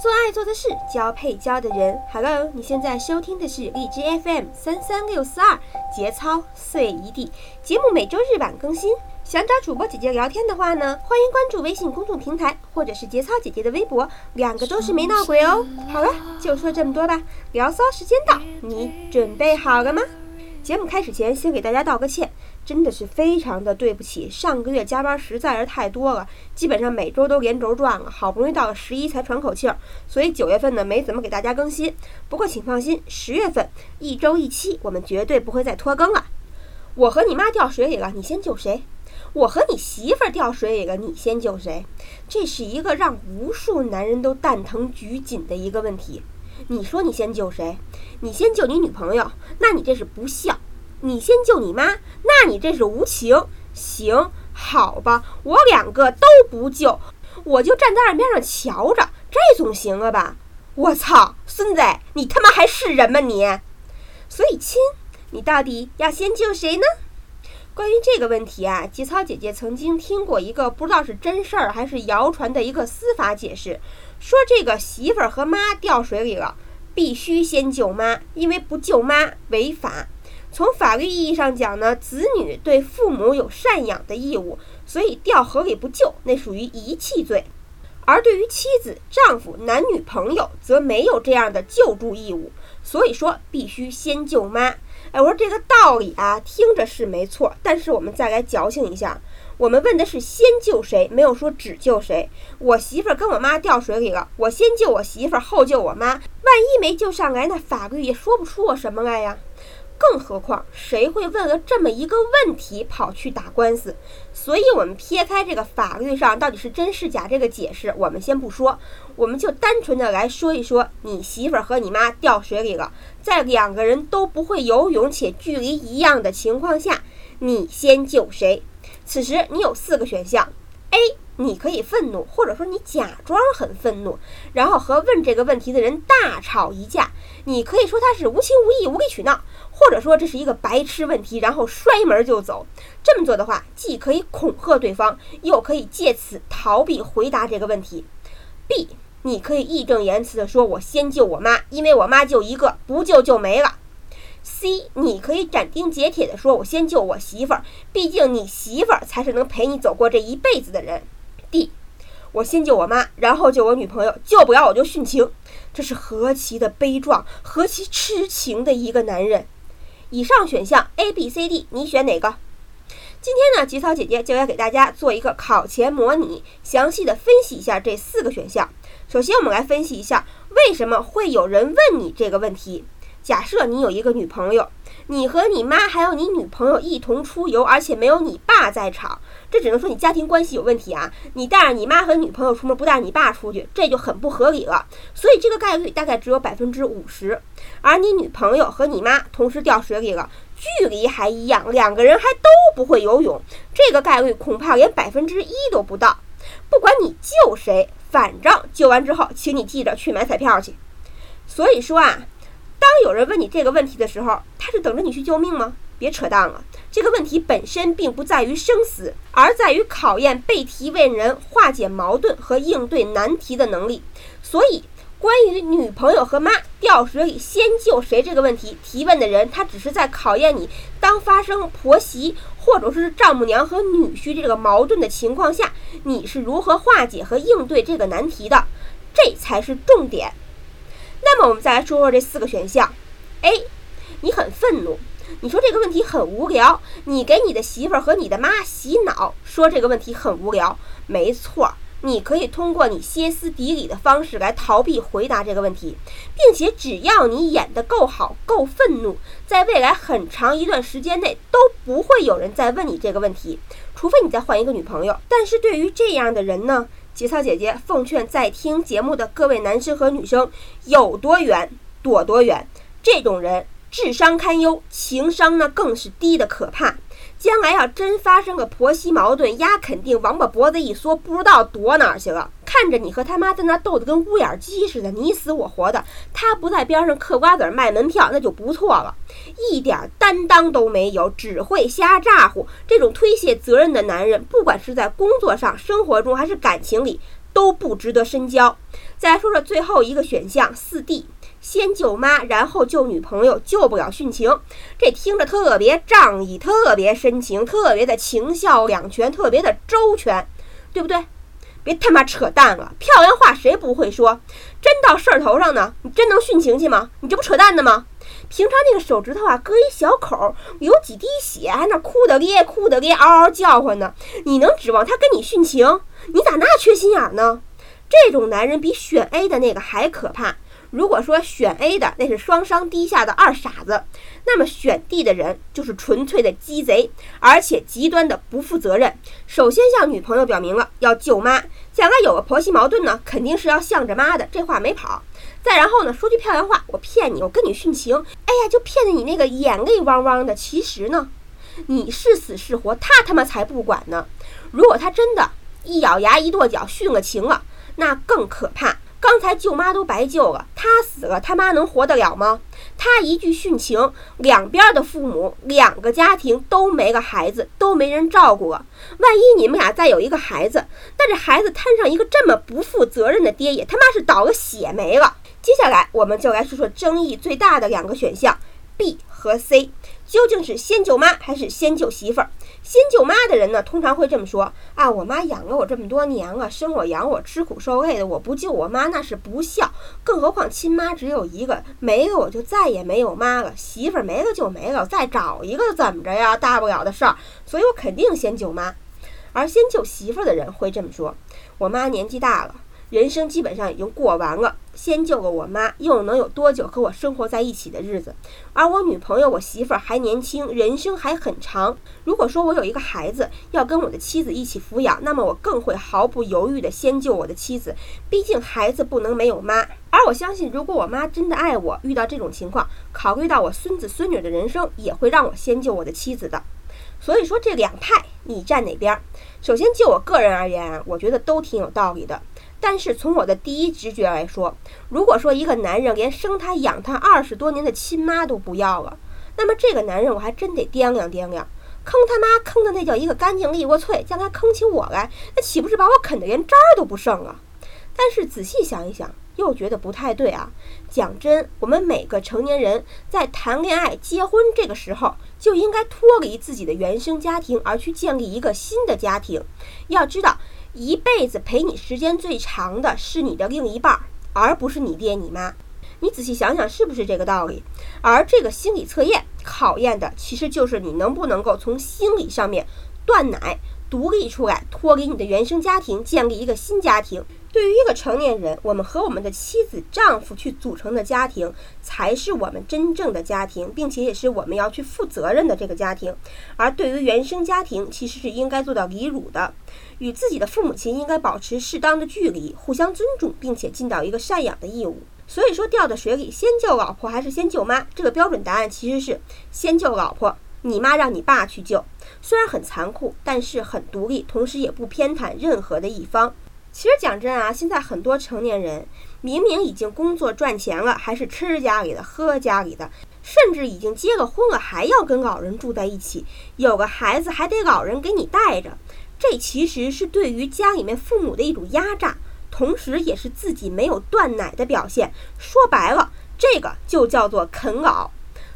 做爱做的事，交配交的人。Hello，你现在收听的是荔枝 FM 三三六四二节操碎一地节目，每周日晚更新。想找主播姐姐聊天的话呢，欢迎关注微信公众平台或者是节操姐姐的微博，两个都是没闹鬼哦。好了，就说这么多吧，聊骚时间到，你准备好了吗？节目开始前，先给大家道个歉。真的是非常的对不起，上个月加班实在是太多了，基本上每周都连轴转了，好不容易到了十一才喘口气儿，所以九月份呢没怎么给大家更新。不过请放心，十月份一周一期，我们绝对不会再拖更了。我和你妈掉水里了，你先救谁？我和你媳妇儿掉水里了，你先救谁？这是一个让无数男人都蛋疼举紧的一个问题。你说你先救谁？你先救你女朋友，那你这是不孝。你先救你妈，那你这是无情。行，好吧，我两个都不救，我就站在岸边上瞧着，这总行了吧？我操，孙子，你他妈还是人吗你？所以亲，你到底要先救谁呢？关于这个问题啊，节操姐姐曾经听过一个不知道是真事儿还是谣传的一个司法解释，说这个媳妇儿和妈掉水里了，必须先救妈，因为不救妈违法。从法律意义上讲呢，子女对父母有赡养的义务，所以掉河里不救，那属于遗弃罪；而对于妻子、丈夫、男女朋友，则没有这样的救助义务。所以说，必须先救妈。哎，我说这个道理啊，听着是没错，但是我们再来矫情一下，我们问的是先救谁，没有说只救谁。我媳妇儿跟我妈掉水里了，我先救我媳妇儿，后救我妈。万一没救上来，那法律也说不出我什么来呀。更何况，谁会为了这么一个问题跑去打官司？所以，我们撇开这个法律上到底是真是假这个解释，我们先不说，我们就单纯的来说一说，你媳妇儿和你妈掉水里了，在两个人都不会游泳且距离一样的情况下，你先救谁？此时你有四个选项：A，你可以愤怒，或者说你假装很愤怒，然后和问这个问题的人大吵一架。你可以说他是无情无义、无理取闹。或者说这是一个白痴问题，然后摔门就走。这么做的话，既可以恐吓对方，又可以借此逃避回答这个问题。B，你可以义正言辞地说：“我先救我妈，因为我妈就一个，不救就没了。” C，你可以斩钉截铁地说：“我先救我媳妇儿，毕竟你媳妇儿才是能陪你走过这一辈子的人。”我先救我妈，然后救我女朋友，救不了我就殉情。这是何其的悲壮，何其痴情的一个男人。以上选项 A、B、C、D，你选哪个？今天呢，吉草姐姐就要给大家做一个考前模拟，详细的分析一下这四个选项。首先，我们来分析一下为什么会有人问你这个问题。假设你有一个女朋友。你和你妈还有你女朋友一同出游，而且没有你爸在场，这只能说你家庭关系有问题啊！你带着你妈和女朋友出门，不带你爸出去，这就很不合理了。所以这个概率大概只有百分之五十。而你女朋友和你妈同时掉水里了，距离还一样，两个人还都不会游泳，这个概率恐怕连百分之一都不到。不管你救谁，反正救完之后，请你记着去买彩票去。所以说啊。当有人问你这个问题的时候，他是等着你去救命吗？别扯淡了，这个问题本身并不在于生死，而在于考验被提问人化解矛盾和应对难题的能力。所以，关于女朋友和妈掉水里先救谁这个问题，提问的人他只是在考验你，当发生婆媳或者是丈母娘和女婿这个矛盾的情况下，你是如何化解和应对这个难题的，这才是重点。那么我们再来说说这四个选项。A，你很愤怒，你说这个问题很无聊，你给你的媳妇儿和你的妈洗脑，说这个问题很无聊。没错，你可以通过你歇斯底里的方式来逃避回答这个问题，并且只要你演得够好、够愤怒，在未来很长一段时间内都不会有人再问你这个问题，除非你再换一个女朋友。但是对于这样的人呢？节操姐姐奉劝在听节目的各位男生和女生，有多远躲多远。这种人智商堪忧，情商呢更是低的可怕。将来要真发生个婆媳矛盾，丫肯定王八脖子一缩，不知道躲哪儿去了。看着你和他妈在那斗得跟乌眼鸡似的，你死我活的，他不在边上嗑瓜子卖门票，那就不错了。一点担当都没有，只会瞎咋呼。这种推卸责任的男人，不管是在工作上、生活中还是感情里，都不值得深交。再说说最后一个选项，四 D，先救妈，然后救女朋友，救不了殉情，这听着特别仗义，特别深情，特别的情孝两全，特别的周全，对不对？别他妈扯淡了，漂亮话谁不会说？真到事儿头上呢，你真能殉情去吗？你这不扯淡呢吗？平常那个手指头啊，割一小口，有几滴血，还那哭的咧，哭的咧，嗷嗷叫唤呢。你能指望他跟你殉情？你咋那缺心眼呢？这种男人比选 A 的那个还可怕。如果说选 A 的那是双商低下的二傻子，那么选 D 的人就是纯粹的鸡贼，而且极端的不负责任。首先向女朋友表明了要救妈，将来有个婆媳矛盾呢，肯定是要向着妈的，这话没跑。再然后呢，说句漂亮话，我骗你，我跟你殉情，哎呀，就骗得你那个眼泪汪汪的。其实呢，你是死是活，他他妈才不管呢。如果他真的一咬牙一跺脚殉了情了，那更可怕。刚才舅妈都白救了，他死了，他妈能活得了吗？他一句殉情，两边的父母，两个家庭都没个孩子，都没人照顾。万一你们俩再有一个孩子，那这孩子摊上一个这么不负责任的爹，也他妈是倒了血霉了。接下来，我们就来说说争议最大的两个选项，B 和 C。究竟是先救妈还是先救媳妇儿？先救妈的人呢，通常会这么说啊：我妈养了我这么多年了，生我养我，吃苦受累的，我不救我妈那是不孝。更何况亲妈只有一个，没了我就再也没有妈了。媳妇儿没了就没了，再找一个怎么着呀？大不了的事儿。所以我肯定先救妈。而先救媳妇儿的人会这么说：我妈年纪大了。人生基本上已经过完了，先救了我妈，又能有多久和我生活在一起的日子？而我女朋友、我媳妇儿还年轻，人生还很长。如果说我有一个孩子要跟我的妻子一起抚养，那么我更会毫不犹豫地先救我的妻子，毕竟孩子不能没有妈。而我相信，如果我妈真的爱我，遇到这种情况，考虑到我孙子孙女的人生，也会让我先救我的妻子的。所以说，这两派你站哪边？首先，就我个人而言，我觉得都挺有道理的。但是从我的第一直觉来说，如果说一个男人连生他养他二十多年的亲妈都不要了，那么这个男人我还真得掂量掂量，坑他妈坑的那叫一个干净利落脆，将来坑起我来，那岂不是把我啃得连渣儿都不剩啊？但是仔细想一想，又觉得不太对啊。讲真，我们每个成年人在谈恋爱、结婚这个时候，就应该脱离自己的原生家庭，而去建立一个新的家庭。要知道。一辈子陪你时间最长的是你的另一半，而不是你爹你妈。你仔细想想，是不是这个道理？而这个心理测验考验的，其实就是你能不能够从心理上面断奶。独立出来，脱离你的原生家庭，建立一个新家庭。对于一个成年人，我们和我们的妻子、丈夫去组成的家庭，才是我们真正的家庭，并且也是我们要去负责任的这个家庭。而对于原生家庭，其实是应该做到离乳的，与自己的父母亲应该保持适当的距离，互相尊重，并且尽到一个赡养的义务。所以说，掉到水里，先救老婆还是先救妈？这个标准答案其实是先救老婆。你妈让你爸去救，虽然很残酷，但是很独立，同时也不偏袒任何的一方。其实讲真啊，现在很多成年人明明已经工作赚钱了，还是吃家里的、喝家里的，甚至已经结了婚了，还要跟老人住在一起，有个孩子还得老人给你带着。这其实是对于家里面父母的一种压榨，同时也是自己没有断奶的表现。说白了，这个就叫做啃老。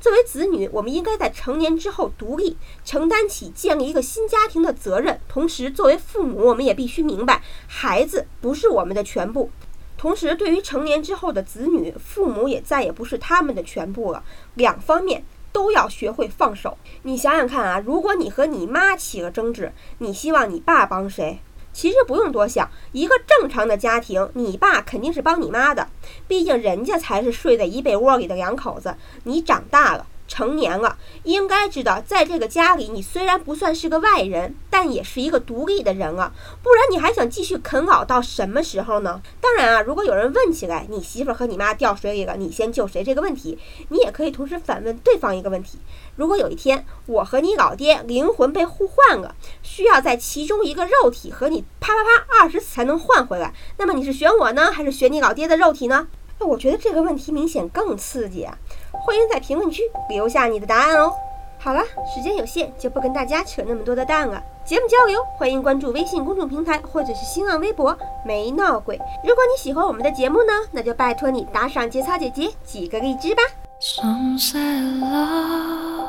作为子女，我们应该在成年之后独立承担起建立一个新家庭的责任。同时，作为父母，我们也必须明白，孩子不是我们的全部。同时，对于成年之后的子女，父母也再也不是他们的全部了。两方面都要学会放手。你想想看啊，如果你和你妈起了争执，你希望你爸帮谁？其实不用多想，一个正常的家庭，你爸肯定是帮你妈的，毕竟人家才是睡在一被窝里的两口子。你长大了。成年了，应该知道，在这个家里，你虽然不算是个外人，但也是一个独立的人了。不然你还想继续啃老到什么时候呢？当然啊，如果有人问起来，你媳妇和你妈掉水里了，你先救谁这个问题，你也可以同时反问对方一个问题：如果有一天我和你老爹灵魂被互换了，需要在其中一个肉体和你啪啪啪二十次才能换回来，那么你是选我呢，还是选你老爹的肉体呢？那我觉得这个问题明显更刺激啊！欢迎在评论区留下你的答案哦。好了，时间有限，就不跟大家扯那么多的蛋了。节目交流，欢迎关注微信公众平台或者是新浪微博“没闹鬼”。如果你喜欢我们的节目呢，那就拜托你打赏节操姐姐几个荔枝吧。Some say love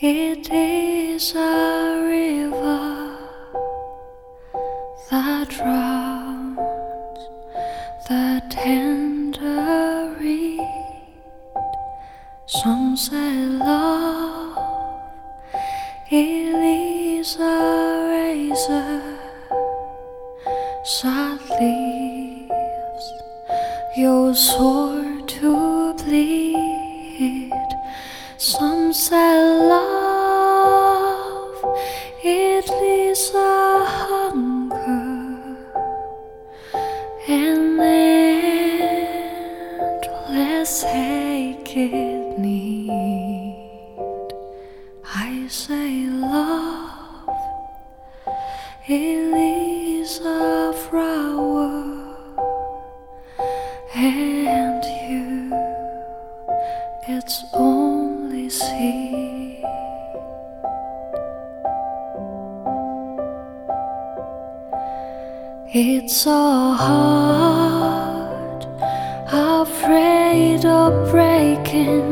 it is a river that drowns the Some say love it is a razor that leaves your sword to bleed. Some say love it leaves a hunger and endless ache it need. I say love it is a flower and you it's only seed. It's so hard, afraid of breaking,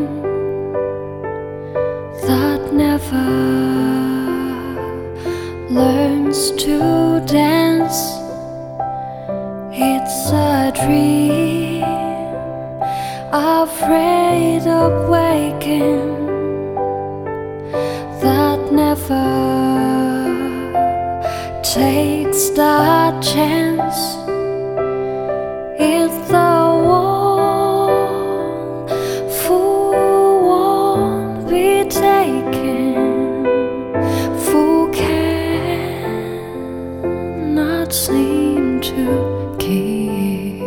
takes the chance. It's the one who won't be taken, who cannot seem to give,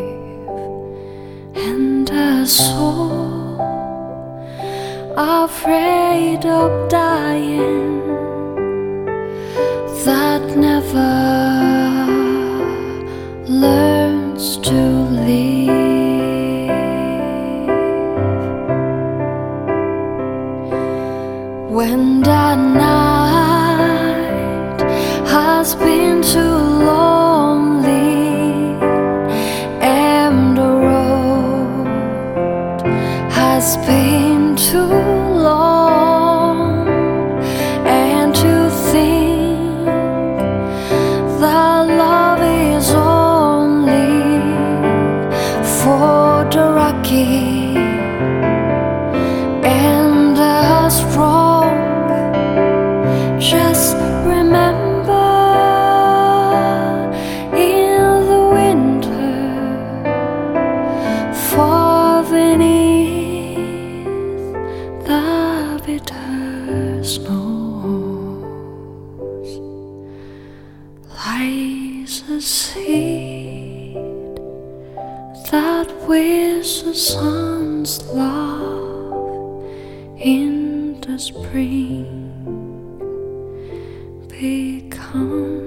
and a soul afraid of dying never learn. In the spring. Becomes